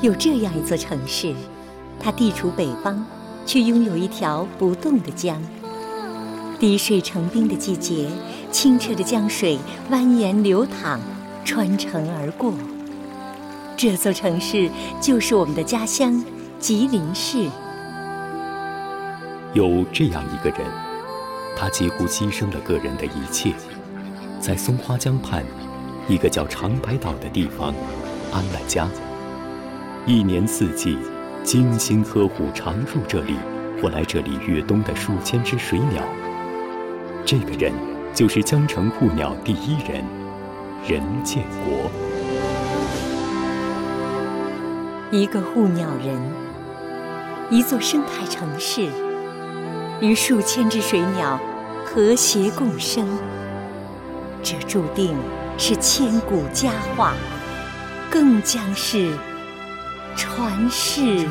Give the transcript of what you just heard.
有这样一座城市，它地处北方，却拥有一条不动的江。滴水成冰的季节，清澈的江水蜿蜒流淌，穿城而过。这座城市就是我们的家乡吉林市。有这样一个人，他几乎牺牲了个人的一切，在松花江畔一个叫长白岛的地方安了家。一年四季，精心呵护常入这里或来这里越冬的数千只水鸟。这个人就是江城护鸟第一人任建国。一个护鸟人，一座生态城市，与数千只水鸟和谐共生，这注定是千古佳话，更将是。传世。